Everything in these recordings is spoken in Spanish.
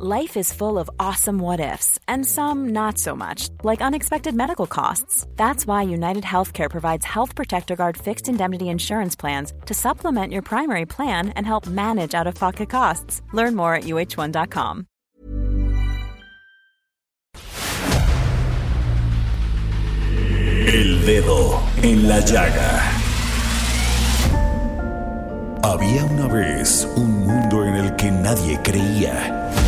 Life is full of awesome what ifs, and some not so much, like unexpected medical costs. That's why United Healthcare provides Health Protector Guard fixed indemnity insurance plans to supplement your primary plan and help manage out of pocket costs. Learn more at uh1.com. El dedo en la llaga. Había una vez un mundo en el que nadie creía.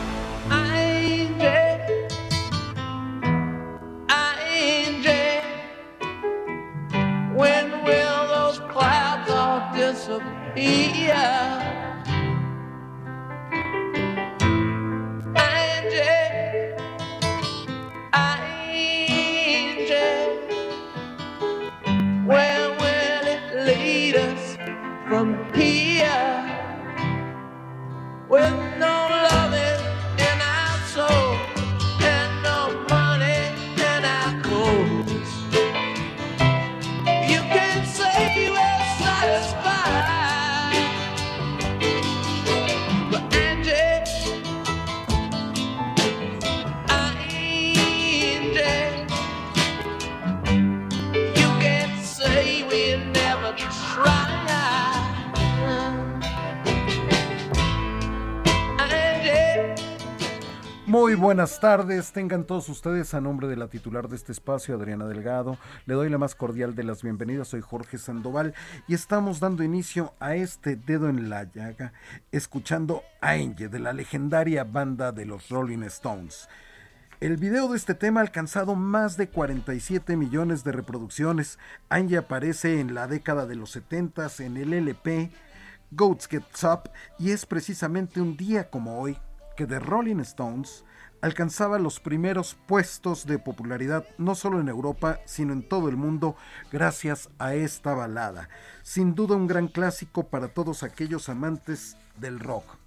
Buenas tardes, tengan todos ustedes a nombre de la titular de este espacio, Adriana Delgado. Le doy la más cordial de las bienvenidas, soy Jorge Sandoval y estamos dando inicio a este dedo en la llaga, escuchando Angel de la legendaria banda de los Rolling Stones. El video de este tema ha alcanzado más de 47 millones de reproducciones. Angie aparece en la década de los 70 en el LP Goats Get Up y es precisamente un día como hoy que The Rolling Stones alcanzaba los primeros puestos de popularidad no solo en Europa, sino en todo el mundo gracias a esta balada. Sin duda un gran clásico para todos aquellos amantes del rock.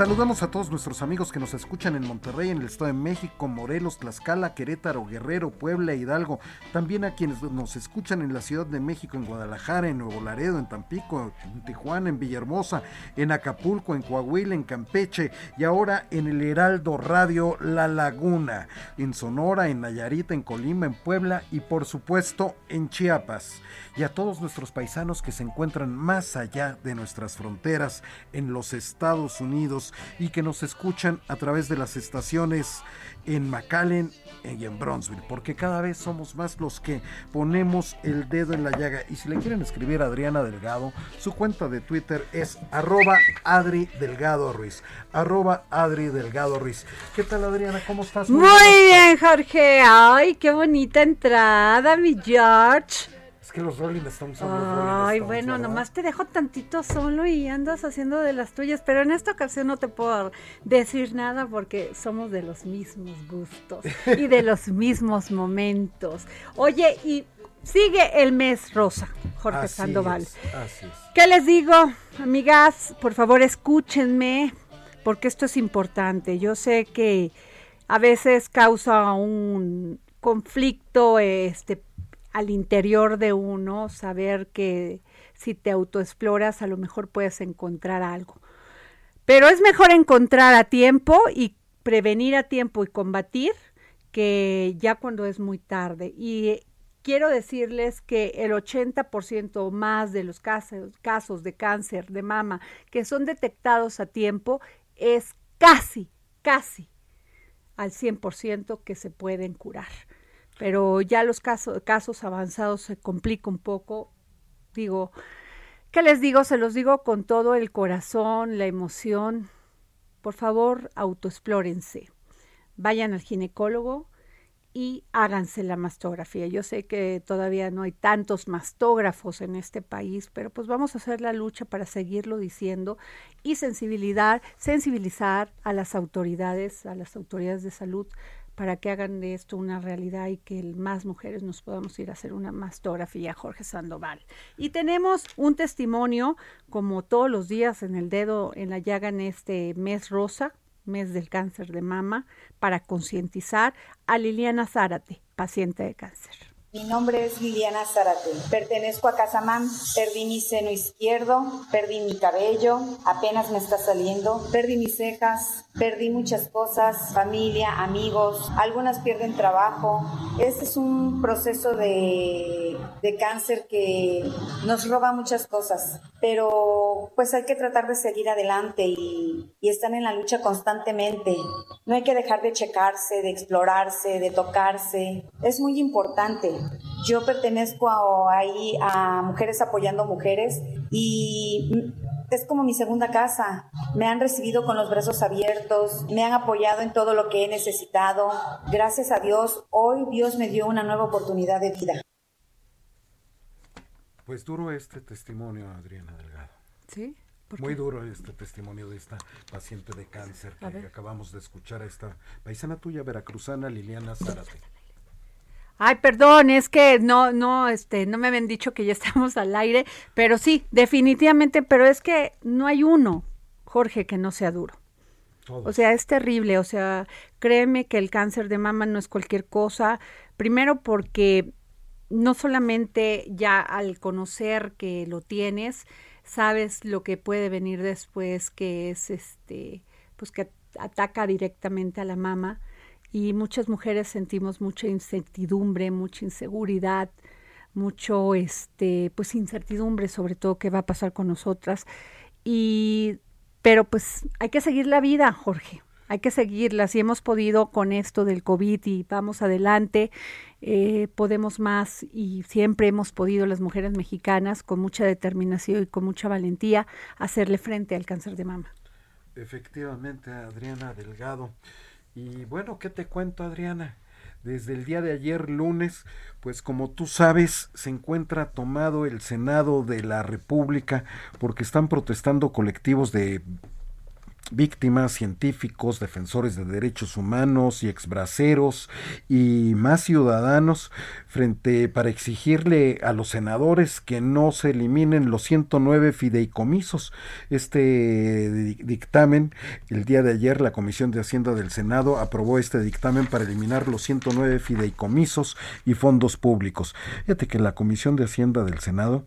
Saludamos a todos nuestros amigos que nos escuchan en Monterrey, en el Estado de México, Morelos, Tlaxcala, Querétaro, Guerrero, Puebla, Hidalgo. También a quienes nos escuchan en la Ciudad de México, en Guadalajara, en Nuevo Laredo, en Tampico, en Tijuana, en Villahermosa, en Acapulco, en Coahuila, en Campeche y ahora en el Heraldo Radio La Laguna, en Sonora, en Nayarit, en Colima, en Puebla y por supuesto en Chiapas. Y a todos nuestros paisanos que se encuentran más allá de nuestras fronteras, en los Estados Unidos, y que nos escuchan a través de las estaciones en McAllen y en Bronzeville, porque cada vez somos más los que ponemos el dedo en la llaga. Y si le quieren escribir a Adriana Delgado, su cuenta de Twitter es arroba Adri Delgado Ruiz. ¿Qué tal Adriana? ¿Cómo estás? Muy, Muy bien, Jorge. Ay, qué bonita entrada, mi George que los Rolling Stones son los Rolling Stones. Ay, bueno, nomás te dejo tantito solo y andas haciendo de las tuyas, pero en esta ocasión no te puedo decir nada porque somos de los mismos gustos y de los mismos momentos. Oye, y sigue el mes rosa, Jorge Sandoval. así es. ¿Qué les digo, amigas? Por favor, escúchenme porque esto es importante. Yo sé que a veces causa un conflicto este al interior de uno, saber que si te autoexploras a lo mejor puedes encontrar algo. Pero es mejor encontrar a tiempo y prevenir a tiempo y combatir que ya cuando es muy tarde. Y quiero decirles que el 80% o más de los casos, casos de cáncer de mama que son detectados a tiempo es casi, casi al 100% que se pueden curar pero ya los casos, avanzados se complica un poco. Digo, ¿qué les digo? Se los digo con todo el corazón, la emoción. Por favor, autoexplórense. Vayan al ginecólogo y háganse la mastografía. Yo sé que todavía no hay tantos mastógrafos en este país, pero pues vamos a hacer la lucha para seguirlo diciendo y sensibilizar, sensibilizar a las autoridades, a las autoridades de salud para que hagan de esto una realidad y que más mujeres nos podamos ir a hacer una mastografía, Jorge Sandoval. Y tenemos un testimonio, como todos los días en el dedo, en la llaga en este mes rosa, mes del cáncer de mama, para concientizar a Liliana Zárate, paciente de cáncer. Mi nombre es Liliana Zárate. Pertenezco a Casamán. Perdí mi seno izquierdo, perdí mi cabello, apenas me está saliendo, perdí mis cejas, perdí muchas cosas, familia, amigos, algunas pierden trabajo. Este es un proceso de, de cáncer que nos roba muchas cosas, pero pues hay que tratar de seguir adelante y, y estar en la lucha constantemente. No hay que dejar de checarse, de explorarse, de tocarse. Es muy importante. Yo pertenezco ahí a Mujeres Apoyando Mujeres y es como mi segunda casa. Me han recibido con los brazos abiertos, me han apoyado en todo lo que he necesitado. Gracias a Dios, hoy Dios me dio una nueva oportunidad de vida. Pues duro este testimonio, Adriana Delgado. Sí. Muy duro este testimonio de esta paciente de cáncer que, acabamos de escuchar a esta paisana tuya veracruzana, Liliana Zárate. Ay, perdón, es que no, no, este, no me habían dicho que ya estamos al aire, pero sí, definitivamente, pero es que no hay uno, Jorge, que no sea duro. O sea, es terrible, o sea, créeme que el cáncer de mama no es cualquier cosa, primero porque no solamente ya al conocer que lo tienes, sabes lo que puede venir después, que es este, pues que ataca directamente a la mama, y muchas mujeres sentimos mucha incertidumbre, mucha inseguridad, mucho este pues incertidumbre sobre todo qué va a pasar con nosotras y pero pues hay que seguir la vida, Jorge. Hay que seguirla. Si hemos podido con esto del COVID y vamos adelante, eh, podemos más y siempre hemos podido las mujeres mexicanas con mucha determinación y con mucha valentía hacerle frente al cáncer de mama. Efectivamente, Adriana Delgado. Y bueno, ¿qué te cuento, Adriana? Desde el día de ayer, lunes, pues como tú sabes, se encuentra tomado el Senado de la República porque están protestando colectivos de víctimas, científicos, defensores de derechos humanos y exbraceros y más ciudadanos frente para exigirle a los senadores que no se eliminen los 109 fideicomisos. Este dictamen, el día de ayer la Comisión de Hacienda del Senado aprobó este dictamen para eliminar los 109 fideicomisos y fondos públicos. Fíjate que la Comisión de Hacienda del Senado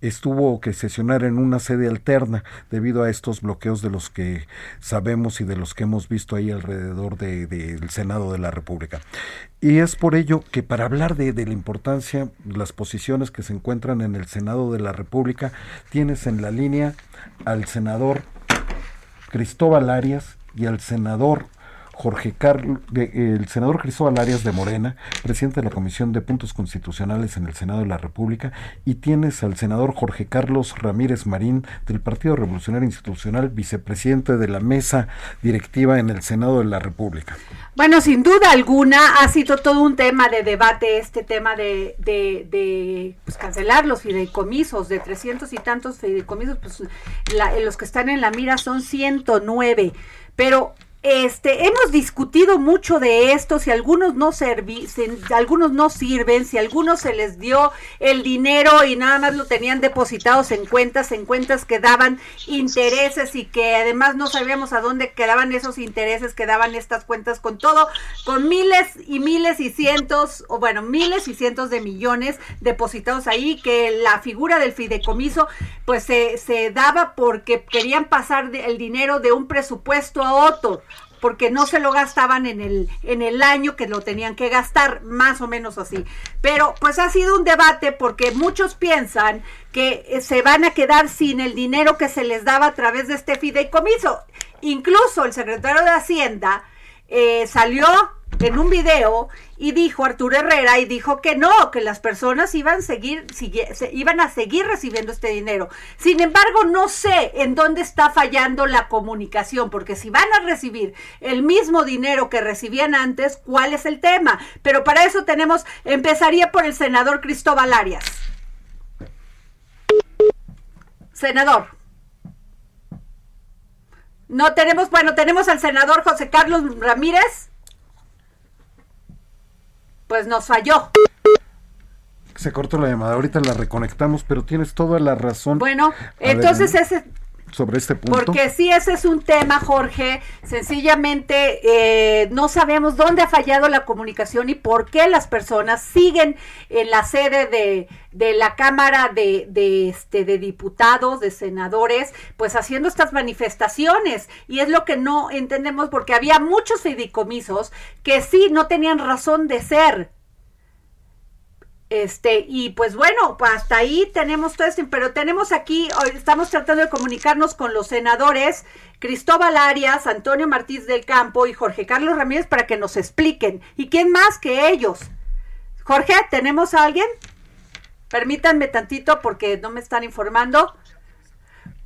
estuvo que sesionar en una sede alterna debido a estos bloqueos de los que sabemos y de los que hemos visto ahí alrededor del Senado de la República. Y es por ello que para hablar de, de la importancia, las posiciones que se encuentran en el Senado de la República, tienes en la línea al senador Cristóbal Arias y al senador Jorge Carlos, el senador Cristóbal Arias de Morena, presidente de la Comisión de Puntos Constitucionales en el Senado de la República, y tienes al senador Jorge Carlos Ramírez Marín del Partido Revolucionario Institucional, vicepresidente de la mesa directiva en el Senado de la República. Bueno, sin duda alguna ha sido todo un tema de debate este tema de, de, pues, cancelar los fideicomisos, de 300 y tantos fideicomisos, pues los que están en la mira son 109, pero este, hemos discutido mucho de esto, si algunos no servi algunos no sirven, si algunos se les dio el dinero y nada más lo tenían depositados en cuentas, en cuentas que daban intereses y que además no sabíamos a dónde quedaban esos intereses, quedaban estas cuentas con todo, con miles y miles y cientos, o bueno, miles y cientos de millones depositados ahí, que la figura del fideicomiso pues se, se daba porque querían pasar el dinero de un presupuesto a otro porque no se lo gastaban en el, en el año que lo tenían que gastar, más o menos así. Pero pues ha sido un debate porque muchos piensan que eh, se van a quedar sin el dinero que se les daba a través de este fideicomiso. Incluso el secretario de Hacienda eh, salió en un video y dijo Arturo Herrera y dijo que no, que las personas iban a seguir, iban a seguir recibiendo este dinero. Sin embargo, no sé en dónde está fallando la comunicación, porque si van a recibir el mismo dinero que recibían antes, ¿cuál es el tema? Pero para eso tenemos, empezaría por el senador Cristóbal Arias. Senador. No tenemos, bueno, tenemos al senador José Carlos Ramírez pues nos falló. Se cortó la llamada, ahorita la reconectamos, pero tienes toda la razón. Bueno, entonces ese sobre este punto. Porque sí, ese es un tema, Jorge. Sencillamente eh, no sabemos dónde ha fallado la comunicación y por qué las personas siguen en la sede de, de la Cámara de, de, este, de Diputados, de senadores, pues haciendo estas manifestaciones. Y es lo que no entendemos porque había muchos fideicomisos que sí no tenían razón de ser este, y pues bueno, hasta ahí tenemos todo esto, pero tenemos aquí, hoy estamos tratando de comunicarnos con los senadores Cristóbal Arias, Antonio Martínez del Campo y Jorge Carlos Ramírez para que nos expliquen. ¿Y quién más que ellos? Jorge, ¿tenemos a alguien? Permítanme tantito porque no me están informando.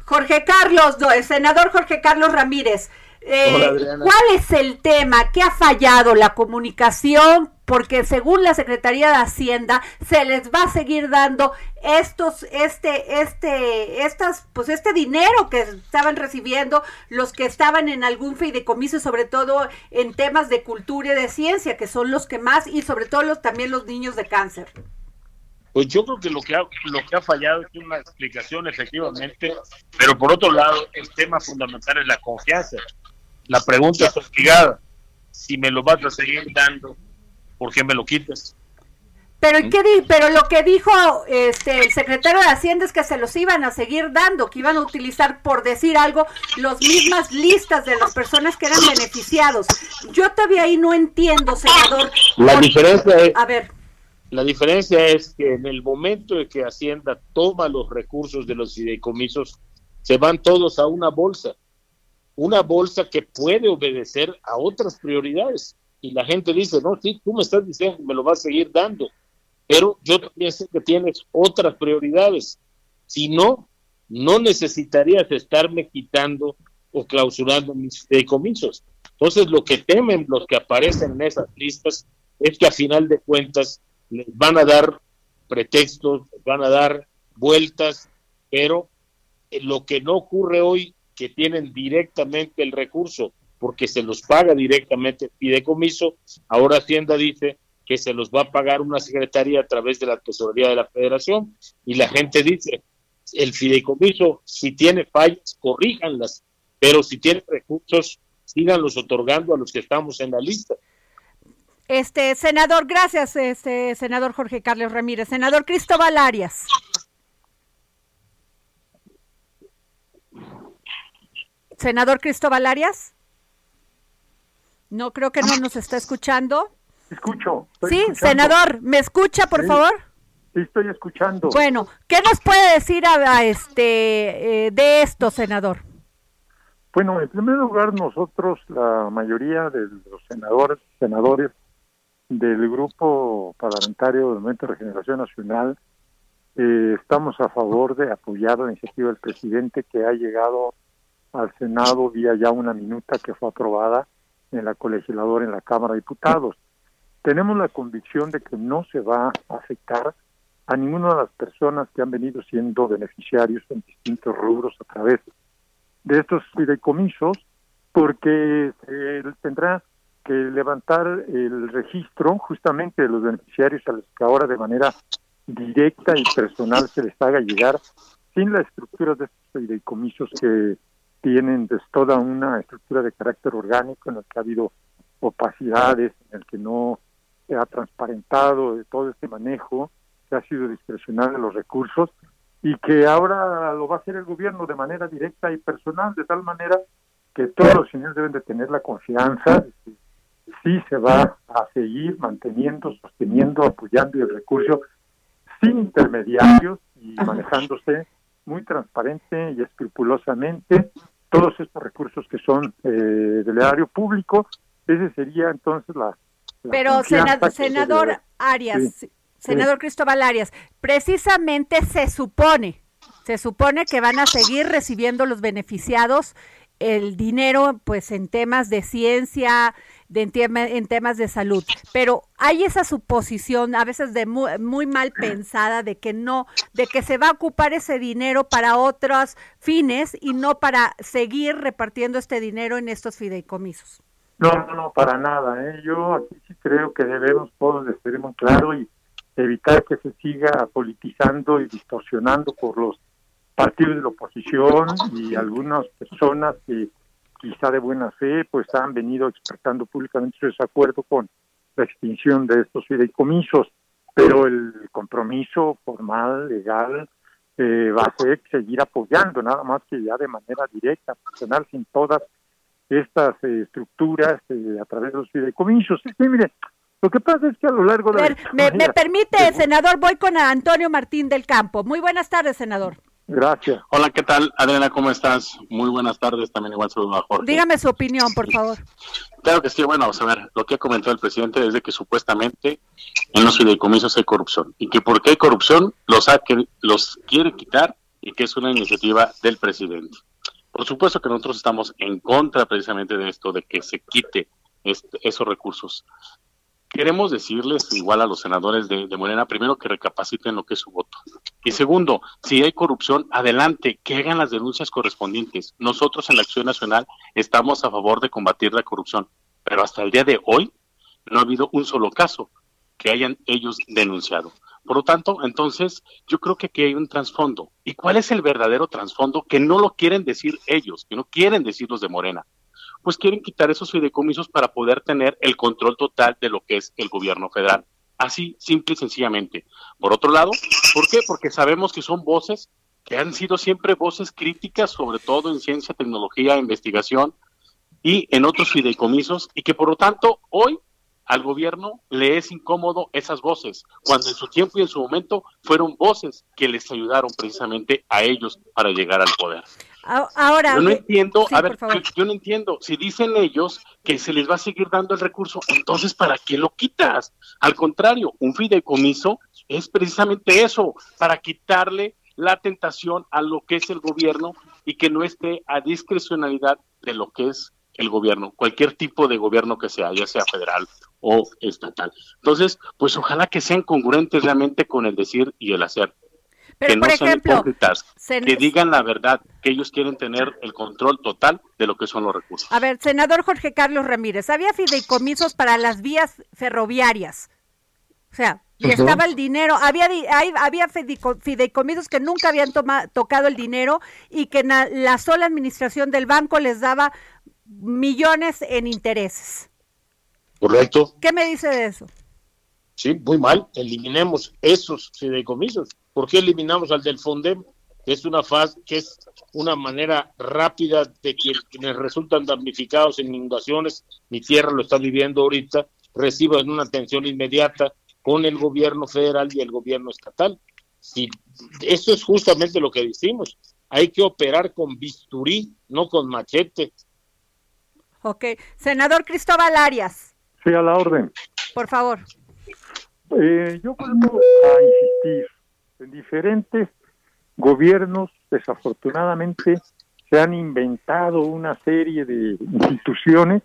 Jorge Carlos, el senador Jorge Carlos Ramírez. Eh, ¿Cuál es el tema? ¿Qué ha fallado? ¿La comunicación? Porque según la Secretaría de Hacienda se les va a seguir dando estos, este, este, estas, pues este dinero que estaban recibiendo los que estaban en algún fideicomiso, sobre todo en temas de cultura y de ciencia, que son los que más, y sobre todo los, también los niños de cáncer. Pues yo creo que lo que ha, lo que ha fallado es una explicación efectivamente, pero por otro lado el tema fundamental es la confianza. La pregunta es obligada. Si me lo vas a seguir dando, ¿por qué me lo quitas? Pero, ¿qué pero lo que dijo este, el secretario de Hacienda es que se los iban a seguir dando, que iban a utilizar, por decir algo, las mismas listas de las personas que eran beneficiados. Yo todavía ahí no entiendo, senador. La diferencia es, a ver. La diferencia es que en el momento de que Hacienda toma los recursos de los fideicomisos, se van todos a una bolsa una bolsa que puede obedecer a otras prioridades. Y la gente dice, no, sí, tú me estás diciendo que me lo vas a seguir dando, pero yo también sé que tienes otras prioridades. Si no, no necesitarías estarme quitando o clausurando mis decomisos. Entonces, lo que temen los que aparecen en esas listas es que a final de cuentas les van a dar pretextos, les van a dar vueltas, pero lo que no ocurre hoy que tienen directamente el recurso porque se los paga directamente el fideicomiso, ahora Hacienda dice que se los va a pagar una secretaría a través de la tesorería de la federación y la gente dice, el fideicomiso, si tiene fallas, corríjanlas, pero si tiene recursos, síganlos otorgando a los que estamos en la lista. Este, senador, gracias, este, senador Jorge Carlos Ramírez. Senador Cristóbal Arias. Senador Cristóbal Arias. No, creo que no nos está escuchando. Escucho. Sí, senador, ¿me escucha, por favor? Sí, estoy escuchando. Bueno, ¿qué nos puede decir a, este eh, de esto, senador? Bueno, en primer lugar, nosotros, la mayoría de los senadores, senadores del grupo parlamentario del Movimiento de Regeneración Nacional, eh, estamos a favor de apoyar la iniciativa del presidente que ha llegado al Senado vía ya una minuta que fue aprobada en la colegisladora en la Cámara de Diputados. Tenemos la convicción de que no se va a afectar a ninguna de las personas que han venido siendo beneficiarios en distintos rubros a través de estos fideicomisos, porque se tendrá que levantar el registro justamente de los beneficiarios a los que ahora de manera directa y personal se les haga llegar sin la estructura de estos fideicomisos que tienen pues, toda una estructura de carácter orgánico en la que ha habido opacidades, en el que no se ha transparentado de todo este manejo, que ha sido discrecional de los recursos y que ahora lo va a hacer el gobierno de manera directa y personal, de tal manera que todos los señores deben de tener la confianza de que sí se va a seguir manteniendo, sosteniendo, apoyando el recurso sin intermediarios y manejándose muy transparente y escrupulosamente todos estos recursos que son eh, del erario público. Esa sería entonces la Pero senador Arias, senador Cristóbal Arias, precisamente se supone, se supone que van a seguir recibiendo los beneficiados el dinero pues en temas de ciencia, de, en, temas de salud, pero hay esa suposición a veces de muy, muy, mal pensada de que no, de que se va a ocupar ese dinero para otros fines y no para seguir repartiendo este dinero en estos fideicomisos. No, no, no, para nada. ¿eh? Yo aquí sí creo que debemos todos estar muy claro y evitar que se siga politizando y distorsionando por los partidos de la oposición y algunas personas que quizá de buena fe pues han venido expresando públicamente su desacuerdo con la extinción de estos fideicomisos, pero el compromiso formal, legal, eh, va a ser seguir apoyando, nada más que ya de manera directa, personal, sin todas estas eh, estructuras eh, a través de los fideicomisos. Sí, mire, lo que pasa es que a lo largo de... me, me permite, senador, voy con Antonio Martín del Campo. Muy buenas tardes, senador. Gracias. Hola, ¿qué tal? Adriana, ¿cómo estás? Muy buenas tardes, también igual saludo a Jorge. Dígame su opinión, por favor. Claro que sí, bueno, vamos a ver, lo que ha comentado el presidente es de que supuestamente en los fideicomisos hay corrupción y que porque hay corrupción los, ha, los quiere quitar y que es una iniciativa del presidente. Por supuesto que nosotros estamos en contra precisamente de esto, de que se quite este, esos recursos. Queremos decirles igual a los senadores de, Morena, primero que recapaciten lo que es su voto. Y segundo, si hay corrupción, adelante, que hagan las denuncias correspondientes. Nosotros en la Acción Nacional estamos a favor de combatir la corrupción, pero hasta el día de hoy no ha habido un solo caso que hayan ellos denunciado. Por lo tanto, entonces, yo creo que aquí hay un trasfondo. ¿Y cuál es el verdadero trasfondo? Que no lo quieren decir ellos, que no quieren decir los de Morena pues quieren quitar esos fideicomisos para poder tener el control total de lo que es el gobierno federal. Así, simple y sencillamente. Por otro lado, ¿por qué? Porque sabemos que son voces que han sido siempre voces críticas, sobre todo en ciencia, tecnología, investigación y en otros fideicomisos, y que por lo tanto hoy al gobierno le es incómodo esas voces, cuando en su tiempo y en su momento fueron voces que les ayudaron precisamente a ellos para llegar al poder. Ahora, yo no entiendo, a ver, yo, no entiendo, si dicen ellos que se les va a seguir dando el recurso, entonces ¿para qué lo quitas? Al contrario, un fideicomiso es precisamente eso, para quitarle la tentación a lo que es el gobierno y que no esté a discrecionalidad de lo que es el gobierno, cualquier tipo de gobierno que sea, ya sea federal o estatal. Entonces, pues ojalá que sean congruentes realmente con el decir y el hacer. Pero, que por ejemplo, que digan la verdad, que ellos quieren tener el control total de lo que son los recursos. A ver, senador Jorge Carlos Ramírez, había fideicomisos para las vías ferroviarias. O sea, y estaba el dinero, había había fideicomisos que nunca habían tocado el dinero y que la sola administración del banco les daba millones en intereses. Correcto. ¿Qué me dice de eso? Sí, muy mal. Eliminemos esos fideicomisos. ¿Por qué eliminamos al del Fondem? Que es una fase, que es una manera rápida de que quienes resultan damnificados en inundaciones, mi tierra lo está viviendo ahorita, reciban una atención inmediata con el gobierno federal y el gobierno estatal. Si, eso es justamente lo que decimos. Hay que operar con bisturí, no con machete. Ok. Senador Cristóbal Arias. Sí, a la orden. Por favor. Eh, yo vuelvo a insistir, en diferentes gobiernos desafortunadamente se han inventado una serie de instituciones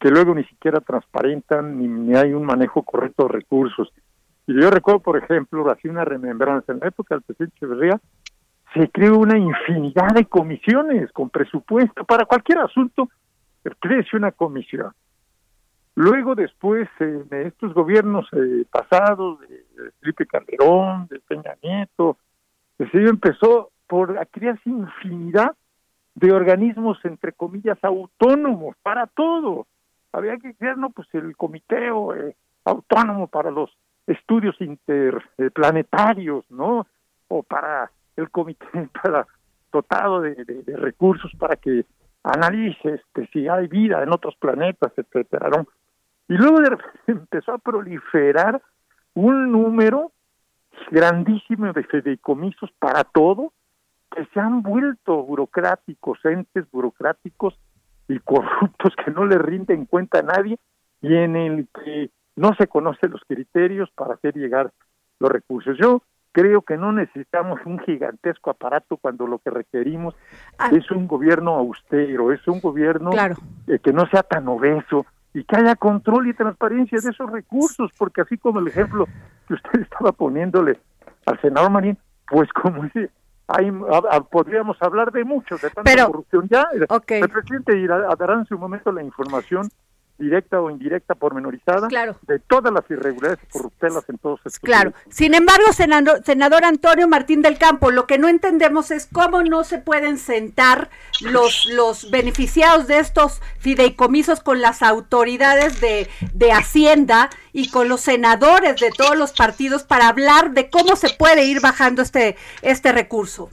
que luego ni siquiera transparentan ni, hay un manejo correcto de recursos. Y yo recuerdo, por ejemplo, así una remembranza, en la época del presidente Echeverría, se creó una infinidad de comisiones con presupuesto para cualquier asunto, crece una comisión. Luego después, en estos gobiernos eh, pasados, de, Felipe Calderón, de Peña Nieto, se empezó por a crearse infinidad de organismos, entre comillas, autónomos para todo. Había que crear, no, pues el comité eh, autónomo para los estudios interplanetarios, ¿no? O para el comité para dotado de, de recursos para que analice este, si hay vida en otros planetas, etcétera. ¿no? Y luego de empezó a proliferar un número grandísimo de fideicomisos para todo, que se han vuelto burocráticos, entes burocráticos y corruptos que no le rinden cuenta a nadie, y en el que no se conocen los criterios para hacer llegar los recursos. Yo creo que no necesitamos un gigantesco aparato cuando lo que requerimos ah. es un gobierno austero, es un gobierno eh, que no sea tan obeso y que haya control y transparencia de esos recursos, porque así como el ejemplo que usted estaba poniéndole al senador Marín, pues como dice, hay, podríamos hablar de muchos, de tanta corrupción. Ya el presidente dará en su momento la información directa o indirecta, pormenorizada, de todas las irregularidades y corruptelas en todos estos Claro. Sin embargo, senador, senador Antonio Martín del Campo, lo que no entendemos es cómo no se pueden sentar los, los beneficiados de estos fideicomisos con las autoridades de, de Hacienda y con los senadores de todos los partidos para hablar de cómo se puede ir bajando este, este recurso.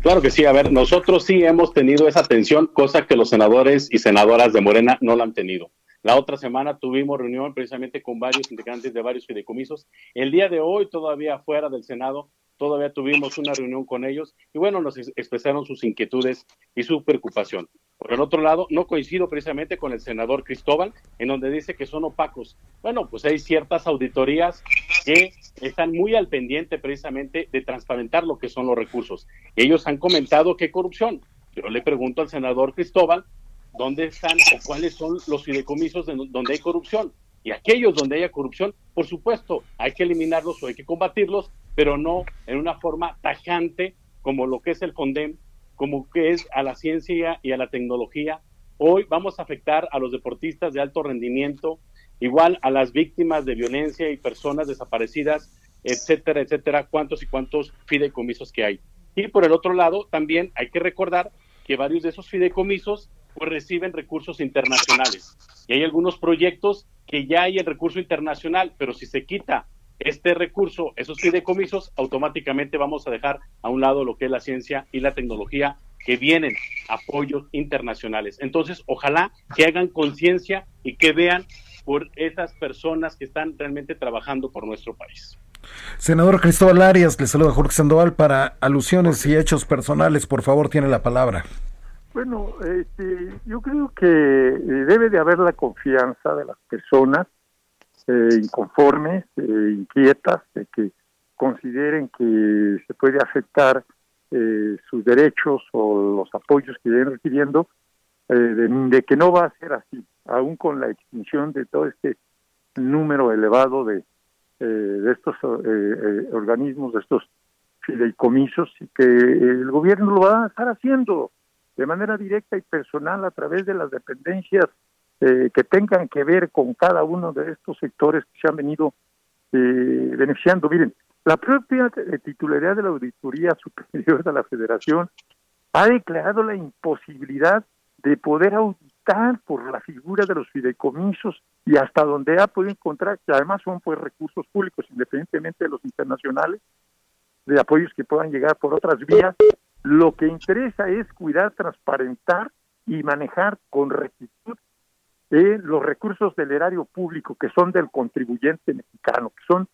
Claro que sí, a ver, nosotros sí hemos tenido esa atención, cosa que los senadores y senadoras de Morena no la han tenido. La otra semana tuvimos reunión precisamente con varios integrantes de varios fideicomisos. El día de hoy, todavía fuera del Senado, todavía tuvimos una reunión con ellos y bueno, nos expresaron sus inquietudes y su preocupación. Por el otro lado, no coincido precisamente con el senador Cristóbal, en donde dice que son opacos. Bueno, pues hay ciertas auditorías que están muy al pendiente precisamente de transparentar lo que son los recursos. Ellos han comentado que corrupción. Yo le pregunto al senador Cristóbal, ¿dónde están o cuáles son los fideicomisos donde hay corrupción? Y aquellos donde haya corrupción, por supuesto, hay que eliminarlos o hay que combatirlos, pero no en una forma tajante como lo que es el FONDEM, como que es a la ciencia y a la tecnología. Hoy vamos a afectar a los deportistas de alto rendimiento, igual a las víctimas de violencia y personas desaparecidas, etcétera, etcétera, cuántos y cuántos fideicomisos que hay. Y por el otro lado, también hay que recordar que varios de esos fideicomisos pues reciben recursos internacionales. Y hay algunos proyectos que ya hay el recurso internacional, pero si se quita este recurso, esos fideicomisos, automáticamente vamos a dejar a un lado lo que es la ciencia y la tecnología, que vienen apoyos internacionales. Entonces, ojalá que hagan conciencia y que vean por esas personas que están realmente trabajando por nuestro país. Senador Cristóbal Arias, le saluda Jorge Sandoval para alusiones y hechos personales. Por favor, tiene la palabra. Bueno, este, yo creo que eh, debe de haber la confianza de las personas eh, inconformes, eh, inquietas, de que consideren que se puede afectar eh, sus derechos o los apoyos que vienen recibiendo, de, que no va a ser así, aún con la extinción de todo este número elevado de, de estos organismos, de estos fideicomisos, y que el gobierno lo va a estar haciendo de manera directa y personal a través de las dependencias eh, que tengan que ver con cada uno de estos sectores que se han venido eh, beneficiando. Miren, la propia eh, titularidad de la Auditoría Superior de la Federación ha declarado la imposibilidad de poder auditar por la figura de los fideicomisos y hasta donde ha podido encontrar, que además son pues recursos públicos, independientemente de los internacionales, de apoyos que puedan llegar por otras vías, lo que interesa es cuidar, transparentar y manejar con rectitud eh, los recursos del erario público que son del contribuyente mexicano, que son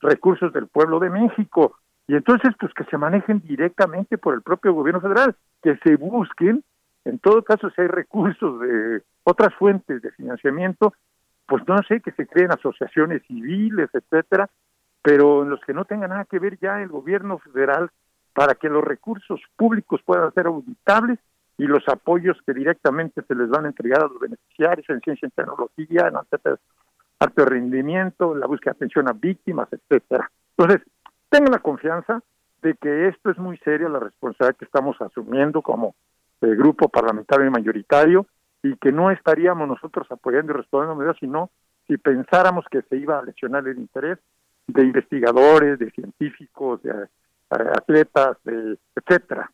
recursos del pueblo de México. Y entonces, pues que se manejen directamente por el propio gobierno federal, que se busquen, en todo caso, si hay recursos de otras fuentes de financiamiento, pues no sé, que se creen asociaciones civiles, etcétera, pero en los que no tenga nada que ver ya el gobierno federal para que los recursos públicos puedan ser auditables y los apoyos que directamente se les van a entregar a los beneficiarios en ciencia y tecnología, en alto rendimiento, la búsqueda de atención a víctimas, etcétera. Entonces, tengan la confianza de que esto es muy serio, la responsabilidad que estamos asumiendo como eh, grupo parlamentario y mayoritario, y que no estaríamos nosotros apoyando y respondiendo medidas, sino si pensáramos que se iba a lesionar el interés de investigadores, de científicos, de atletas, etcétera.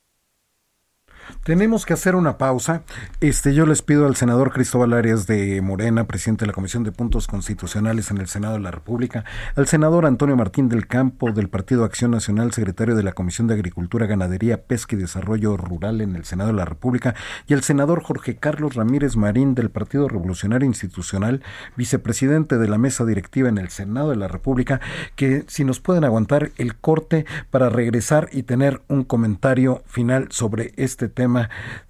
Tenemos que hacer una pausa. Este, yo les pido al senador Cristóbal Arias de Morena, presidente de la Comisión de Puntos Constitucionales en el Senado de la República, al senador Antonio Martín del Campo del Partido Acción Nacional, secretario de la Comisión de Agricultura, Ganadería, Pesca y Desarrollo Rural en el Senado de la República, y al senador Jorge Carlos Ramírez Marín del Partido Revolucionario Institucional, vicepresidente de la mesa directiva en el Senado de la República, que si nos pueden aguantar el corte para regresar y tener un comentario final sobre este tema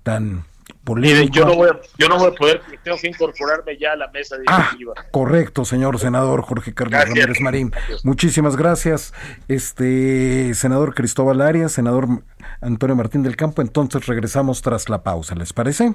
tan polémico. Yo no, voy a, yo no voy a poder, tengo que incorporarme ya a la mesa directiva. Ah, correcto, señor senador Jorge Carlos Ramírez Marín. Muchísimas gracias, este senador Cristóbal Arias, senador Antonio Martín del Campo. Entonces regresamos tras la pausa, ¿les parece?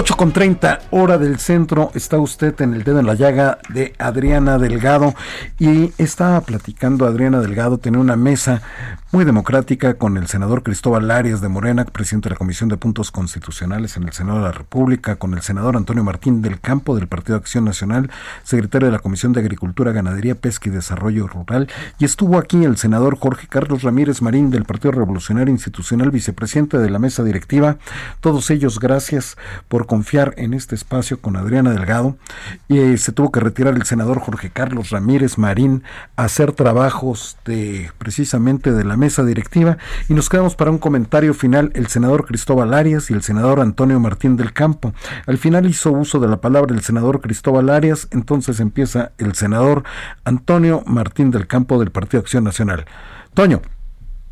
8 con 30 hora del centro, está usted en el dedo en la llaga de Adriana Delgado. Y estaba platicando Adriana Delgado, tenía una mesa muy democrática con el senador Cristóbal Arias de Morena, presidente de la Comisión de Puntos Constitucionales en el Senado de la República, con el senador Antonio Martín del Campo del Partido Acción Nacional, secretario de la Comisión de Agricultura, Ganadería, Pesca y Desarrollo Rural, y estuvo aquí el senador Jorge Carlos Ramírez Marín del Partido Revolucionario Institucional, vicepresidente de la mesa directiva. Todos ellos gracias por confiar en este espacio con Adriana Delgado. Y eh, se tuvo que retirar el senador Jorge Carlos Ramírez Marín a hacer trabajos de precisamente de la mesa directiva y nos quedamos para un comentario final el senador Cristóbal Arias y el senador Antonio Martín del Campo. Al final hizo uso de la palabra el senador Cristóbal Arias, entonces empieza el senador Antonio Martín del Campo del Partido Acción Nacional. Toño.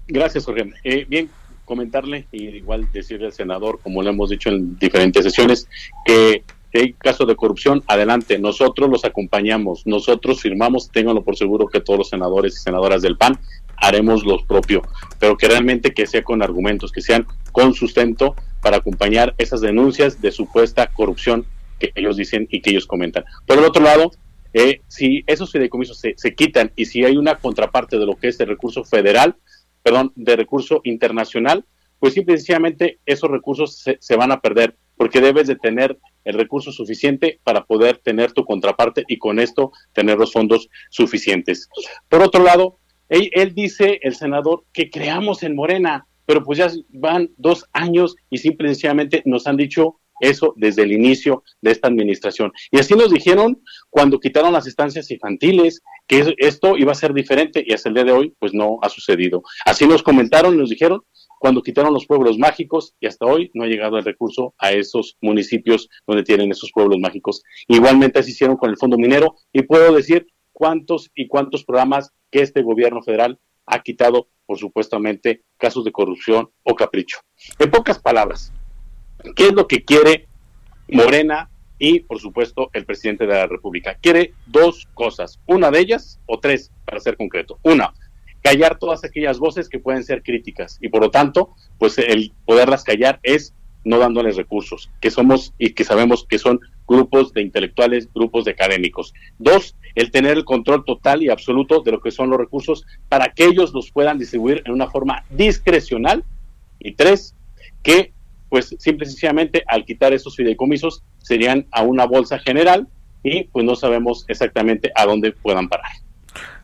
Gracias, Jorge. Eh, bien, comentarle y igual decirle al senador, como lo hemos dicho en diferentes sesiones, que hay casos de corrupción, adelante, nosotros los acompañamos, nosotros firmamos, ténganlo por seguro que todos los senadores y senadoras del PAN haremos lo propio, pero que realmente que sea con argumentos, que sean con sustento para acompañar esas denuncias de supuesta corrupción que ellos dicen y que ellos comentan. Por el otro lado, eh, si esos fideicomisos se, se, quitan y si hay una contraparte de lo que es el recurso federal, perdón, de recurso internacional, pues simplemente esos recursos se van a perder porque debes de tener el recurso suficiente para poder tener tu contraparte y con esto tener los fondos suficientes. Por otro lado, él, dice, el senador, que creamos en Morena, pero pues ya van dos años y simplemente nos han dicho eso desde el inicio de esta administración. Y así nos dijeron cuando quitaron las estancias infantiles, que esto iba a ser diferente y hasta el día de hoy pues no ha sucedido. Así nos comentaron y nos dijeron cuando quitaron los pueblos mágicos y hasta hoy no ha llegado el recurso a esos municipios donde tienen esos pueblos mágicos. Igualmente así hicieron con el fondo minero y puedo decir cuántos y cuántos programas que este gobierno federal ha quitado por supuestamente casos de corrupción o capricho. En pocas palabras, ¿qué es lo que quiere Morena y por supuesto el presidente de la República? Quiere dos cosas, una de ellas o tres para ser concreto. Una, callar todas aquellas voces que pueden ser críticas y por lo tanto, pues el poderlas callar es no dándoles recursos, que somos y que sabemos que son grupos de intelectuales, grupos de académicos. Dos, el tener el control total y absoluto de lo que son los recursos para que ellos los puedan distribuir en una forma discrecional. Y tres, que pues simple y sencillamente al quitar esos fideicomisos serían a una bolsa general y pues no sabemos exactamente a dónde puedan parar.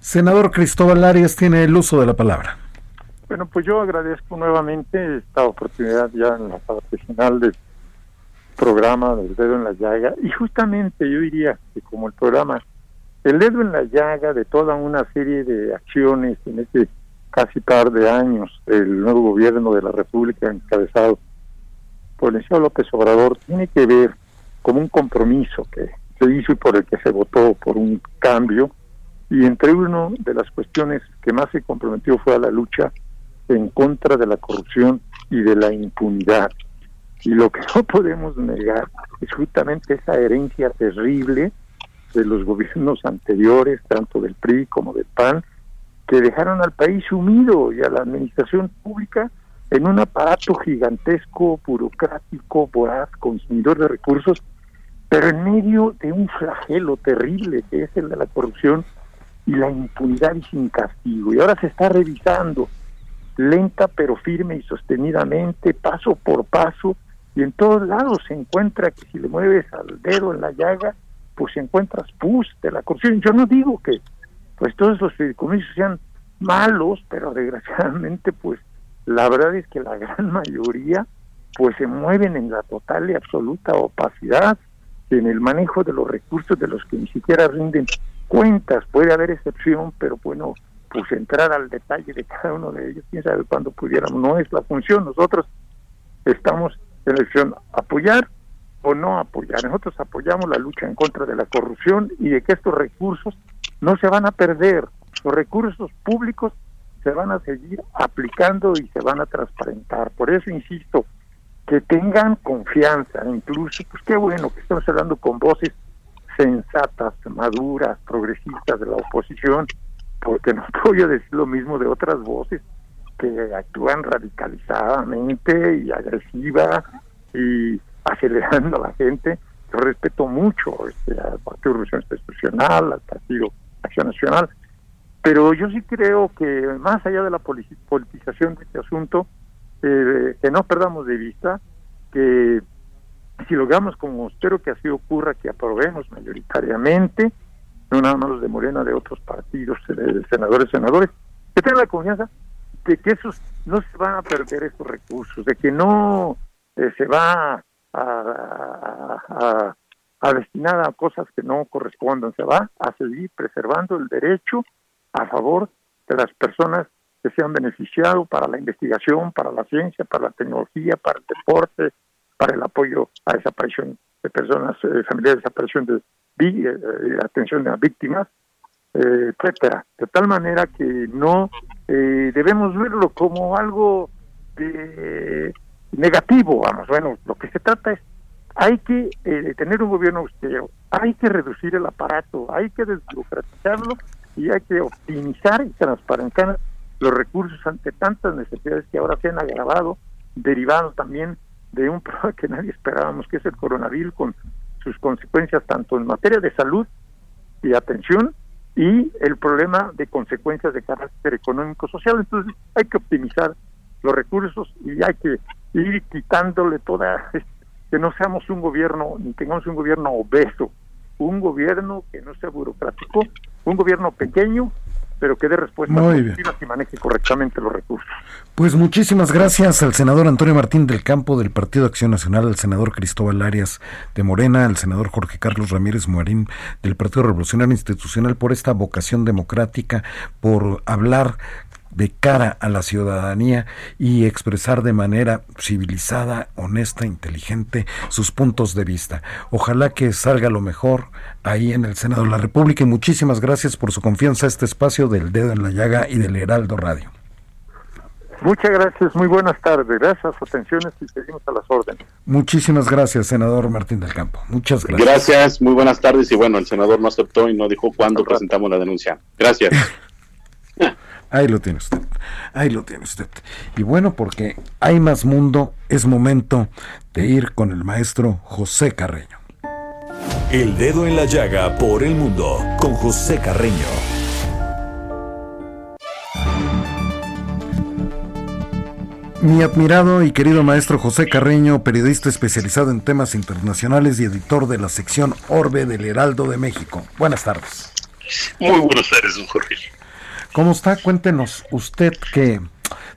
Senador Cristóbal Arias tiene el uso de la palabra. Bueno, pues yo agradezco nuevamente esta oportunidad ya en la parte final del programa del dedo en la llaga y justamente yo diría que como el programa el dedo en la llaga de toda una serie de acciones en este casi par de años del nuevo gobierno de la República encabezado por el señor López Obrador tiene que ver con un compromiso que se hizo y por el que se votó por un cambio y entre uno de las cuestiones que más se comprometió fue a la lucha en contra de la corrupción y de la impunidad. Y lo que no podemos negar es justamente esa herencia terrible de los gobiernos anteriores, tanto del PRI como del PAN, que dejaron al país sumido y a la administración pública en un aparato gigantesco, burocrático, voraz, consumidor de recursos, pero en medio de un flagelo terrible que es el de la corrupción y la impunidad y sin castigo. Y ahora se está revisando lenta pero firme y sostenidamente, paso por paso, y en todos lados se encuentra que si le mueves al dedo en la llaga, pues encuentras pus de la corrupción. Yo no digo que pues todos los fideicomisos sean malos, pero desgraciadamente pues la verdad es que la gran mayoría pues se mueven en la total y absoluta opacidad en el manejo de los recursos de los que ni siquiera rinden cuentas. Puede haber excepción, pero bueno, pues entrar al detalle de cada uno de ellos, quién sabe cuándo pudiéramos, no es la función. Nosotros estamos acción apoyar o no apoyar. Nosotros apoyamos la lucha en contra de la corrupción y de que estos recursos no se van a perder. Los recursos públicos se van a seguir aplicando y se van a transparentar. Por eso insisto, que tengan confianza, incluso, pues qué bueno que estamos hablando con voces sensatas, maduras, progresistas de la oposición, porque no puedo decir lo mismo de otras voces que actúan radicalizadamente y agresiva y acelerando a la gente. Yo respeto mucho este, al Partido de Revolución Institucional, al Partido Acción Nacional, pero yo sí creo que más allá de la politización de este asunto, eh, que no perdamos de vista que si logramos, como espero que así ocurra, que aprobemos mayoritariamente, no nada más los de Morena, de otros partidos, de senadores, senadores, que tengan la confianza de que esos no se van a perder estos recursos, de que no eh, se va a, a, destinar a cosas que no correspondan, se va a seguir preservando el derecho a favor de las personas que se han beneficiado para la investigación, para la ciencia, para la tecnología, para el deporte, para el apoyo a desaparición de personas, eh, familiares de desaparición de, eh, atención de las víctimas, eh, etcétera. De tal manera que no eh, debemos verlo como algo negativo, vamos. Bueno, lo que se trata es hay que tener un gobierno austero, hay que reducir el aparato, hay que desburocratizarlo y hay que optimizar y transparentar los recursos ante tantas necesidades que ahora se han agravado, derivados también de un problema que nadie esperábamos, que es el coronavirus, con sus consecuencias tanto en materia de salud y atención, y el problema de consecuencias de carácter económico-social. Entonces hay que optimizar los recursos y hay que ir quitándole toda, que no seamos un gobierno, ni tengamos un gobierno obeso, un gobierno que no sea burocrático, un gobierno pequeño, pero que dé respuesta y maneje correctamente los recursos. Pues muchísimas gracias al senador Antonio Martín del Campo del Partido Acción Nacional, al senador Cristóbal Arias de Morena, al senador Jorge Carlos Ramírez Morín del Partido Revolucionario Institucional por esta vocación democrática, por hablar de cara a la ciudadanía y expresar de manera civilizada, honesta, inteligente sus puntos de vista. Ojalá que salga lo mejor ahí en el Senado de la República y muchísimas gracias por su confianza a este espacio del Dedo en la Llaga y del Heraldo Radio. Muchas gracias, muy buenas tardes. Gracias atenciones y seguimos a las órdenes. Muchísimas gracias, senador Martín del Campo. Muchas gracias. Gracias, muy buenas tardes. Y bueno, el senador no aceptó y no dijo cuándo presentamos la denuncia. Gracias. Ahí lo tiene usted. Ahí lo tiene usted. Y bueno, porque hay más mundo, es momento de ir con el maestro José Carreño. El dedo en la llaga por el mundo con José Carreño. Mi admirado y querido maestro José Carreño, periodista especializado en temas internacionales y editor de la sección Orbe del Heraldo de México. Buenas tardes. Muy buenas tardes, don Jorge. ¿Cómo está? Cuéntenos usted que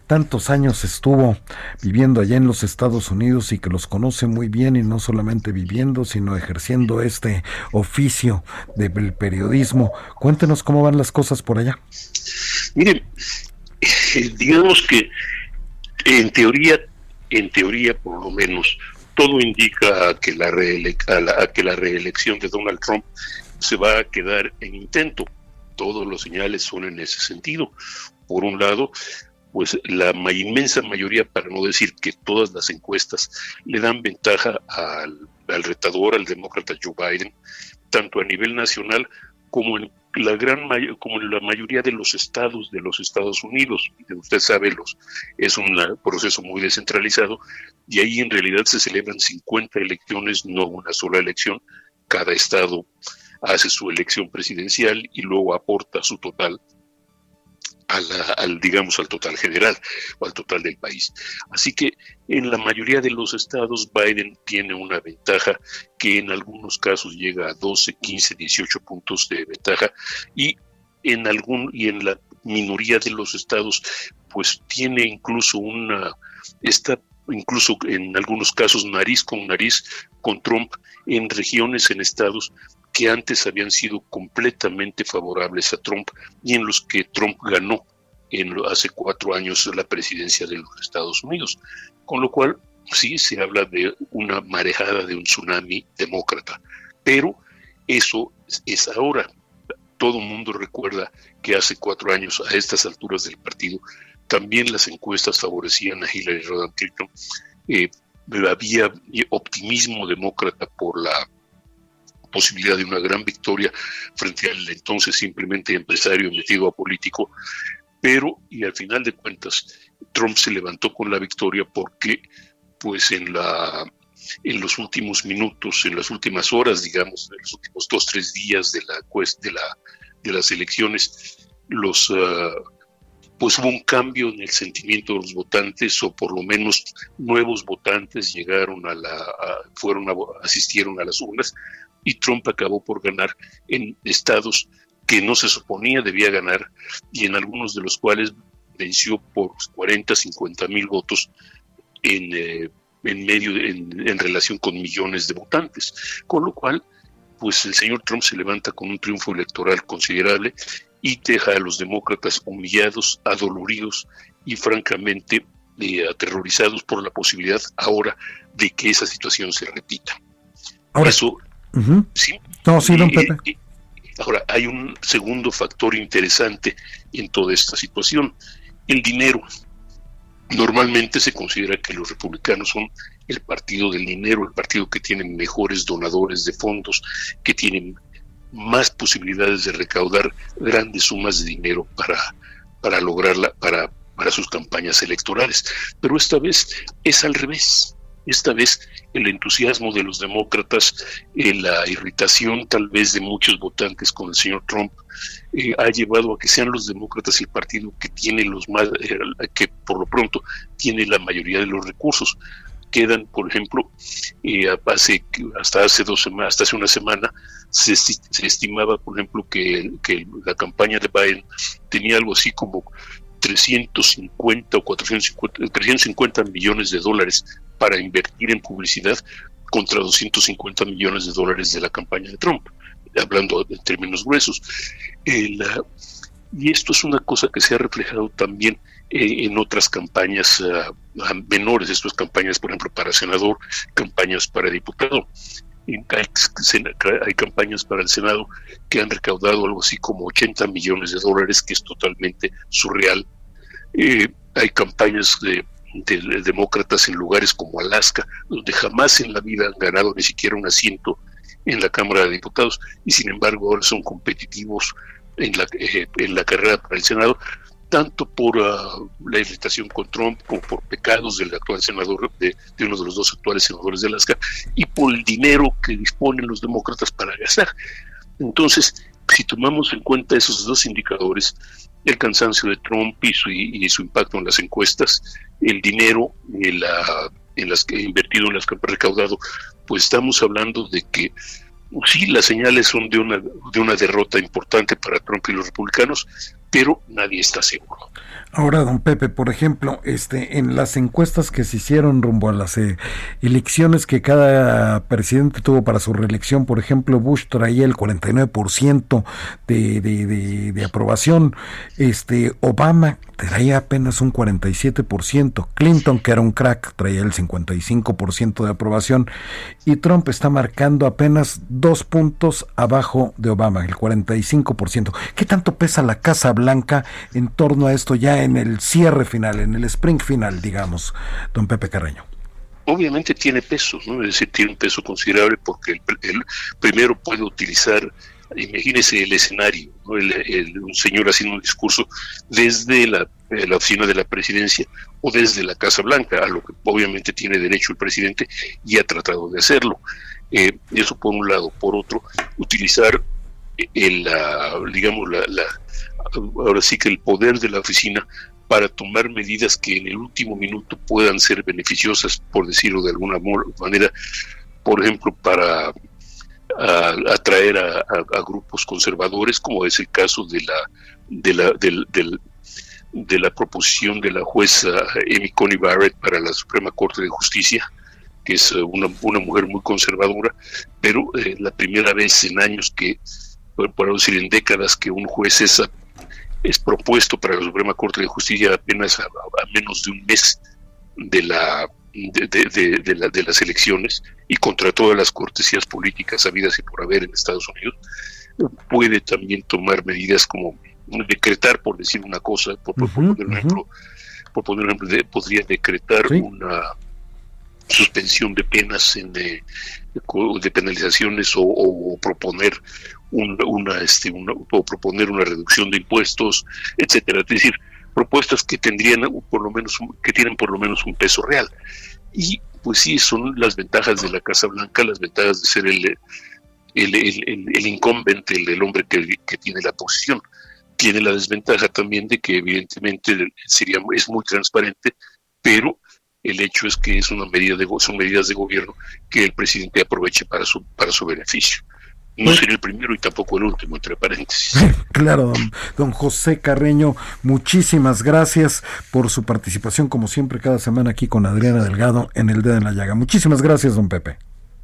tantos años estuvo viviendo allá en los Estados Unidos y que los conoce muy bien y no solamente viviendo, sino ejerciendo este oficio del periodismo. Cuéntenos cómo van las cosas por allá. Miren, eh, digamos que en teoría, en teoría por lo menos, todo indica que la, que la reelección de Donald Trump se va a quedar en intento. Todos los señales son en ese sentido. Por un lado, pues la inmensa mayoría, para no decir que todas las encuestas, le dan ventaja al, retador, al demócrata Joe Biden, tanto a nivel nacional como en la gran como en la mayoría de los estados de los Estados Unidos. Usted sabe, los, es un proceso muy descentralizado y ahí en realidad se celebran 50 elecciones, no una sola elección. Cada estado hace su elección presidencial y luego aporta su total al, digamos, al total general o al total del país. Así que en la mayoría de los estados Biden tiene una ventaja que en algunos casos llega a 12, 15, 18 puntos de ventaja y en algún y en la minoría de los estados pues tiene incluso una está incluso en algunos casos nariz con nariz con Trump en regiones en estados que antes habían sido completamente favorables a Trump y en los que Trump ganó en hace cuatro años la presidencia de los Estados Unidos. Con lo cual, sí, se habla de una marejada, de un tsunami demócrata. Pero eso es ahora. Todo mundo recuerda que hace cuatro años, a estas alturas del partido, también las encuestas favorecían a Hillary Rodham Clinton. Eh, había optimismo demócrata por la posibilidad de una gran victoria frente al entonces simplemente empresario metido a político, pero y al final de cuentas Trump se levantó con la victoria porque pues en la en los últimos minutos, en las últimas horas, digamos, en los últimos dos tres días de la de la de las elecciones, los ah, pues hubo un cambio en el sentimiento de los votantes o por lo menos nuevos votantes llegaron a la fueron a, asistieron a las urnas y Trump acabó por ganar en estados que no se suponía debía ganar y en algunos de los cuales venció por 40, 50 mil votos en, eh, en medio, en, en, relación con millones de votantes. Con lo cual, pues el señor Trump se levanta con un triunfo electoral considerable y deja a los demócratas humillados, adoloridos y francamente eh, aterrorizados por la posibilidad ahora de que esa situación se repita. Ahora, Eso ¿Sí? No, sí, don Pepe. ahora, hay un segundo factor interesante en toda esta situación, el dinero. Normalmente se considera que los republicanos son el partido del dinero, el partido que tiene mejores donadores de fondos, que tienen más posibilidades de recaudar grandes sumas de dinero para, para lograrla, para, para sus campañas electorales. Pero esta vez es al revés. Esta vez el entusiasmo de los demócratas, eh, la irritación tal vez de muchos votantes con el señor Trump, eh, ha llevado a que sean los demócratas el partido que tiene los más, eh, que por lo pronto tiene la mayoría de los recursos. Quedan, por ejemplo, hace, hasta hace dos semanas, hasta hace una semana, se, estimaba, por ejemplo, que, que la campaña de Biden tenía algo así como 350 o 450, 350 millones de dólares para invertir en publicidad contra 250 millones de dólares de la campaña de Trump, hablando en términos gruesos. y esto es una cosa que se ha reflejado también eh, en otras campañas ah, menores, estas campañas, por ejemplo, para senador, campañas para diputado. Hay, campañas para el Senado que han recaudado algo así como 80 millones de dólares, que es totalmente surreal. Eh, hay campañas de de demócratas en lugares como Alaska, donde jamás en la vida han ganado ni siquiera un asiento en la Cámara de Diputados y sin embargo ahora son competitivos en la, eh, en la carrera para el Senado, tanto por ah, la irritación con Trump como por pecados del actual senador, de, de, uno de los dos actuales senadores de Alaska, y por el dinero que disponen los demócratas para gastar. Entonces, si tomamos en cuenta esos dos indicadores, el cansancio de Trump y su, y su impacto en las encuestas, el dinero en, la, en las que invertido, en las que he recaudado, pues estamos hablando de que sí, las señales son de una, de una derrota importante para Trump y los republicanos, pero nadie está seguro. Ahora, don Pepe, por ejemplo, este, en las encuestas que se hicieron rumbo a las eh, elecciones que cada presidente tuvo para su reelección, por ejemplo, Bush traía el 49% de, de, de, de aprobación, este, Obama traía apenas un 47%, Clinton, que era un crack, traía el 55% de aprobación, y Trump está marcando apenas dos puntos abajo de Obama, el 45%. ¿Qué tanto pesa la Casa Blanca en torno a esto ya en el cierre final, en el spring final, digamos, don Pepe Carreño? Obviamente tiene peso, ¿no? es decir, tiene un peso considerable porque el, primero puede utilizar, imagínese el escenario, un señor haciendo un discurso desde la, la oficina de la presidencia o desde la Casa Blanca, a lo que obviamente tiene derecho el presidente y ha tratado de hacerlo. Eh, eso por un lado. Por otro, utilizar el, digamos, la, ahora sí que el poder de la oficina para tomar medidas que en el último minuto puedan ser beneficiosas, por decirlo de alguna manera, por ejemplo, para atraer a, grupos conservadores, como es el caso de la de la del, de la proposición de la jueza Amy Coney Barrett para la Suprema Corte de Justicia, que es una, una mujer muy conservadora, pero eh, la primera vez en años que, por decir en décadas, que un juez es es propuesto para la Suprema Corte de Justicia apenas a, menos de un mes de la de, de, las elecciones y contra todas las cortesías políticas habidas y por haber en Estados Unidos, puede también tomar medidas como decretar, por decir una cosa, por, poner un ejemplo, por poner un ejemplo podría decretar una suspensión de penas en de, de penalizaciones o proponer una, este, o proponer una reducción de impuestos, etcétera. Es decir, propuestas que tendrían por lo menos que tienen por lo menos un peso real. Y pues sí, son las ventajas de la Casa Blanca, las ventajas de ser el, el, incumbente, el, hombre que, que, tiene la posición. Tiene la desventaja también de que evidentemente sería, es muy transparente, pero el hecho es que es una medida de, son medidas de gobierno que el presidente aproveche para su, para su beneficio. No pues sería el primero y tampoco el último, entre paréntesis. Claro, don, José Carreño, muchísimas gracias por su participación, como siempre, cada semana aquí con Adriana Delgado en El Dedo en la Llaga. Muchísimas gracias, don Pepe.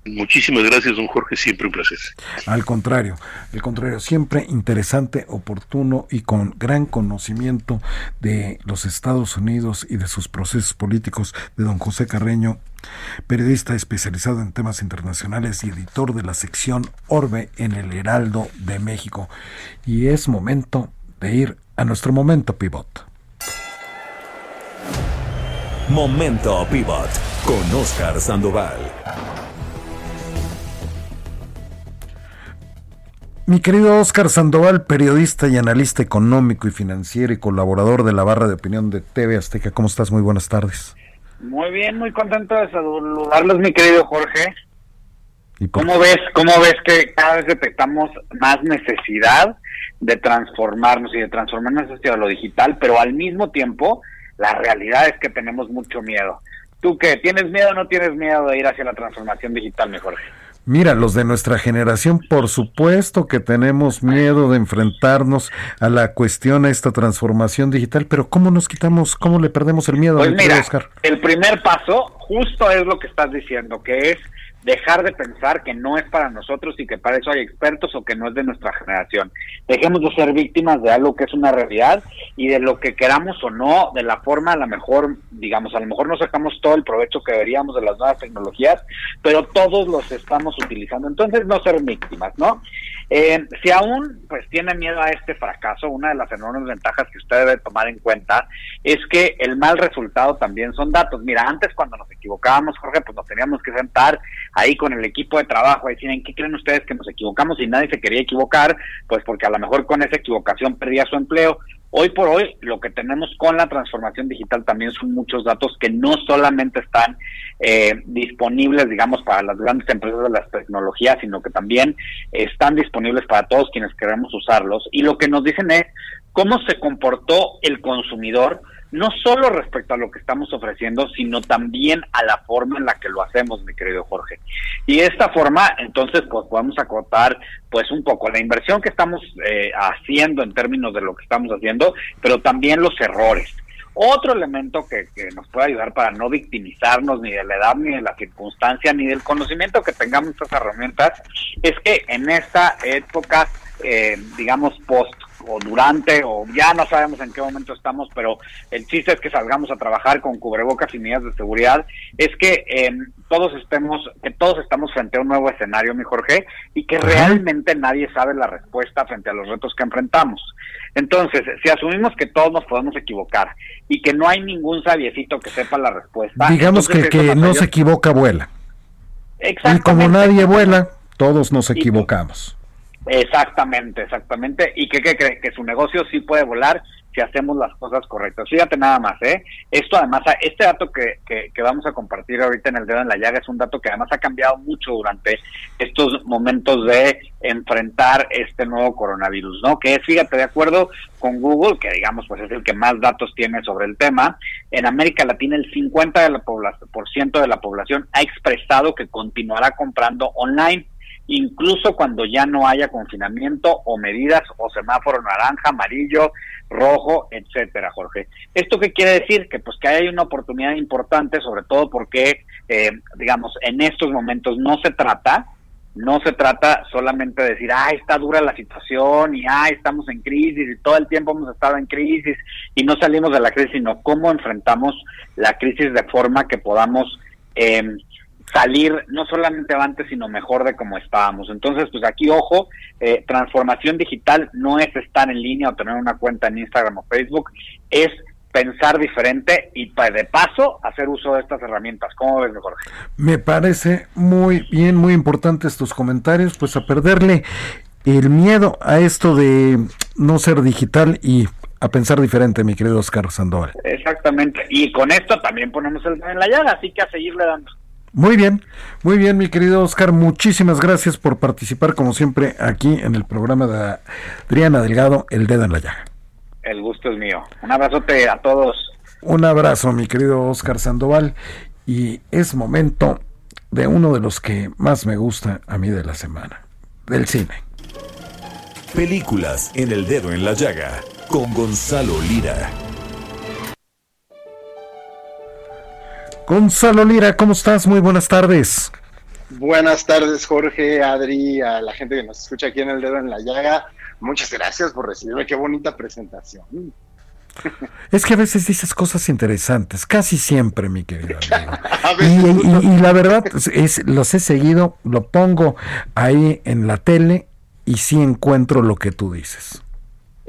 Muchísimas gracias, don Jorge, siempre un placer. Al contrario, al contrario, siempre interesante, oportuno y con gran conocimiento de los Estados Unidos y de sus procesos políticos de don José Carreño, periodista especializado en temas internacionales y editor de la sección Orbe en el Heraldo de México. Y es momento de ir a nuestro momento pivot. Momento pivot con Oscar Sandoval. Mi querido Oscar Sandoval, periodista y analista económico y financiero y colaborador de la barra de opinión de TV Azteca, ¿cómo estás? Muy buenas tardes. Muy bien, muy contento de saludarlos, mi querido Jorge. ¿Cómo ves, ¿Cómo ves que cada vez detectamos más necesidad de transformarnos y de transformarnos hacia lo digital, pero al mismo tiempo la realidad es que tenemos mucho miedo? ¿Tú qué? ¿Tienes miedo o no tienes miedo de ir hacia la transformación digital, mi Jorge? Mira, los de nuestra generación, por supuesto que tenemos miedo de enfrentarnos a la cuestión, a esta transformación digital, pero ¿cómo nos quitamos, cómo le perdemos el miedo? Pues mira, Oscar? el primer paso justo es lo que estás diciendo, que es dejar de pensar que no es para nosotros y que para eso hay expertos o que no es de nuestra generación. Dejemos de ser víctimas de algo que es una realidad y de lo que queramos o no, de la forma a lo mejor, digamos, a lo mejor no sacamos todo el provecho que deberíamos de las nuevas tecnologías, pero todos los estamos utilizando. Entonces, no ser víctimas, ¿no? Eh, si aún pues tiene miedo a este fracaso, una de las enormes ventajas que usted debe tomar en cuenta es que el mal resultado también son datos. Mira, antes cuando nos equivocábamos, Jorge, pues nos teníamos que sentar ahí con el equipo de trabajo y decir, ¿en qué creen ustedes que nos equivocamos? Y nadie se quería equivocar, pues porque a lo mejor con esa equivocación perdía su empleo. Hoy por hoy, lo que tenemos con la transformación digital también son muchos datos que no solamente están eh, disponibles, digamos, para las grandes empresas de las tecnologías, sino que también están disponibles para todos quienes queremos usarlos. Y lo que nos dicen es cómo se comportó el consumidor no solo respecto a lo que estamos ofreciendo, sino también a la forma en la que lo hacemos, mi querido Jorge. Y de esta forma, entonces, pues podemos acotar pues un poco la inversión que estamos eh, haciendo en términos de lo que estamos haciendo, pero también los errores. Otro elemento que, nos puede ayudar para no victimizarnos ni de la edad, ni de la circunstancia, ni del conocimiento que tengamos estas herramientas, es que en esta época, eh, digamos, post o durante o ya no sabemos en qué momento estamos, pero el chiste es que salgamos a trabajar con cubrebocas y medidas de seguridad, es que eh, todos estemos, que todos estamos frente a un nuevo escenario, mi Jorge, y que realmente nadie sabe la respuesta frente a los retos que enfrentamos. Entonces, si asumimos que todos nos podemos equivocar y que no hay ningún sabiecito que sepa la respuesta. Digamos que el que no se equivoca vuela. Y como nadie vuela, todos nos equivocamos. Exactamente, exactamente. ¿Y que, cree? Que su negocio sí puede volar si hacemos las cosas correctas. Fíjate nada más, ¿eh? Esto además, este dato que, que, vamos a compartir ahorita en el dedo en la llaga es un dato que además ha cambiado mucho durante estos momentos de enfrentar este nuevo coronavirus, ¿no? Que es, fíjate, de acuerdo con Google, que digamos, pues es el que más datos tiene sobre el tema, en América Latina el 50% de la por ciento de la población ha expresado que continuará comprando online incluso cuando ya no haya confinamiento o medidas o semáforo naranja, amarillo, rojo, etcétera, Jorge. ¿Esto qué quiere decir? Que pues que hay una oportunidad importante, sobre todo porque, eh, digamos, en estos momentos no se trata, no se trata solamente de decir, ah, está dura la situación y ah, estamos en crisis y todo el tiempo hemos estado en crisis y no salimos de la crisis, sino cómo enfrentamos la crisis de forma que podamos eh, salir no solamente antes, sino mejor de como estábamos. Entonces, pues aquí, ojo, eh, transformación digital no es estar en línea o tener una cuenta en Instagram o Facebook, es pensar diferente y de paso hacer uso de estas herramientas. ¿Cómo ves, Jorge? Me parece muy bien, muy importante estos comentarios, pues a perderle el miedo a esto de no ser digital y a pensar diferente, mi querido Oscar Sandoval. Exactamente, y con esto también ponemos el en la llaga, así que a seguirle dando. Muy bien, muy bien, mi querido Oscar. Muchísimas gracias por participar, como siempre, aquí en el programa de Adriana Delgado, El Dedo en la Llaga. El gusto es mío. Un abrazote a todos. Un abrazo, mi querido Oscar Sandoval. Y es momento de uno de los que más me gusta a mí de la semana, del cine. Películas en El Dedo en la Llaga, con Gonzalo Lira. Gonzalo Lira, ¿cómo estás? Muy buenas tardes. Buenas tardes, Jorge, Adri, a la gente que nos escucha aquí en El Dedo en la Llaga. Muchas gracias por recibirme, qué bonita presentación. Es que a veces dices cosas interesantes, casi siempre, mi querido amigo. y, la verdad es, los he seguido, lo pongo ahí en la tele y sí encuentro lo que tú dices.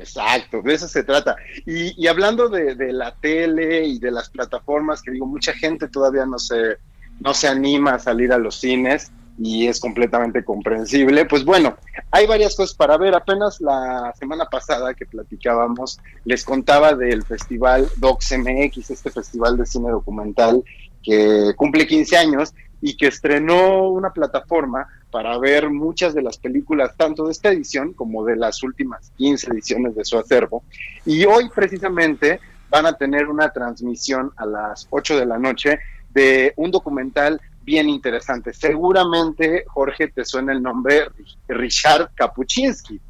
Exacto, de eso se trata. Y, hablando de, la tele y de las plataformas, que digo, mucha gente todavía no se, no se anima a salir a los cines y es completamente comprensible. Pues bueno, hay varias cosas para ver. Apenas la semana pasada que platicábamos, les contaba del festival DocsMX, este festival de cine documental que cumple 15 años y que estrenó una plataforma para ver muchas de las películas, tanto de esta edición como de las últimas 15 ediciones de su acervo. Y hoy precisamente van a tener una transmisión a las 8 de la noche de un documental bien interesante. Seguramente, Jorge, te suena el nombre Richard Kapuczynski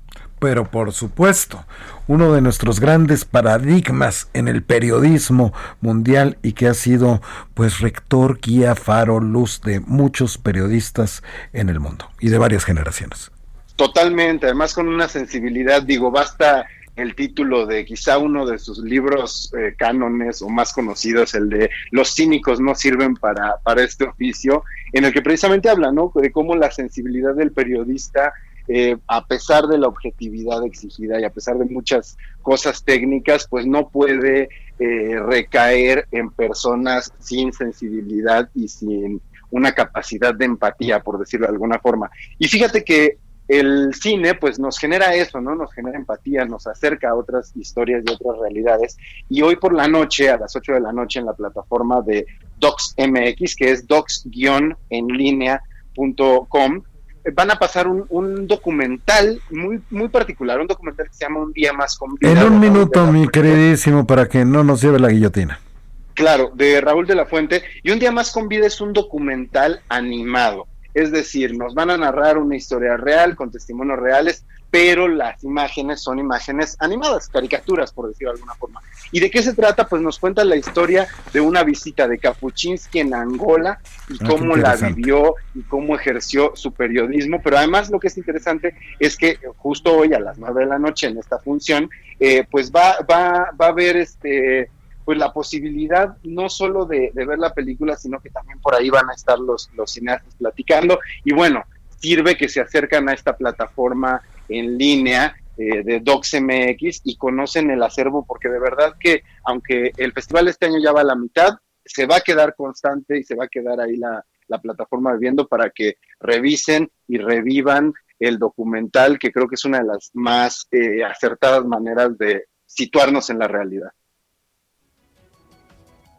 pero por supuesto, uno de nuestros grandes paradigmas en el periodismo mundial y que ha sido pues rector, guía, faro, luz de muchos periodistas en el mundo y de varias generaciones. Totalmente, además con una sensibilidad, digo, basta el título de quizá uno de sus libros eh, cánones o más conocidos, el de Los cínicos no sirven para, para este oficio, en el que precisamente habla, ¿no? De cómo la sensibilidad del periodista eh, a pesar de la objetividad exigida y a pesar de muchas cosas técnicas, pues no puede eh, recaer en personas sin sensibilidad y sin una capacidad de empatía, por decirlo de alguna forma. Y fíjate que el cine pues nos genera eso, ¿no? Nos genera empatía, nos acerca a otras historias y otras realidades. Y hoy por la noche, a las 8 de la noche, en la plataforma de DocsMX, que es docs-enlinea.com, van a pasar un, documental muy, muy particular, un documental que se llama Un día más con vida. En un minuto, mi queridísimo, para que no nos lleve la guillotina. Claro, de Raúl de la Fuente. Y Un día más con vida es un documental animado. Es decir, nos van a narrar una historia real con testimonios reales pero las imágenes son imágenes animadas, caricaturas, por decirlo de alguna forma. ¿Y de qué se trata? Pues nos cuenta la historia de una visita de Kapuczynski en Angola y ah, cómo la vivió y cómo ejerció su periodismo, pero además lo que es interesante es que justo hoy a las nueve de la noche en esta función, eh, pues va, va, va a haber este pues la posibilidad no solo de, de, ver la película, sino que también por ahí van a estar los, los cineastas platicando. Y bueno, sirve que se acercan a esta plataforma en línea eh, de DocsMX y conocen el acervo porque de verdad que aunque el festival este año ya va a la mitad, se va a quedar constante y se va a quedar ahí la, plataforma viviendo para que revisen y revivan el documental, que creo que es una de las más eh, acertadas maneras de situarnos en la realidad.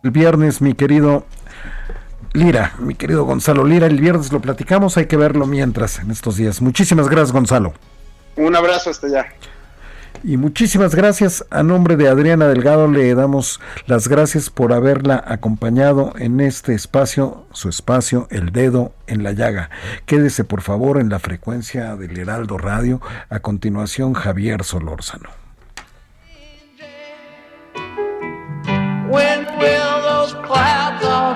El viernes, mi querido Lira, mi querido Gonzalo Lira, el viernes lo platicamos, hay que verlo mientras en estos días. Muchísimas gracias, Gonzalo. Un abrazo hasta allá. Y muchísimas gracias. A nombre de Adriana Delgado le damos las gracias por haberla acompañado en este espacio, su espacio, El Dedo en la Llaga. Quédese por favor en la frecuencia del Heraldo Radio. A continuación, Javier Solórzano.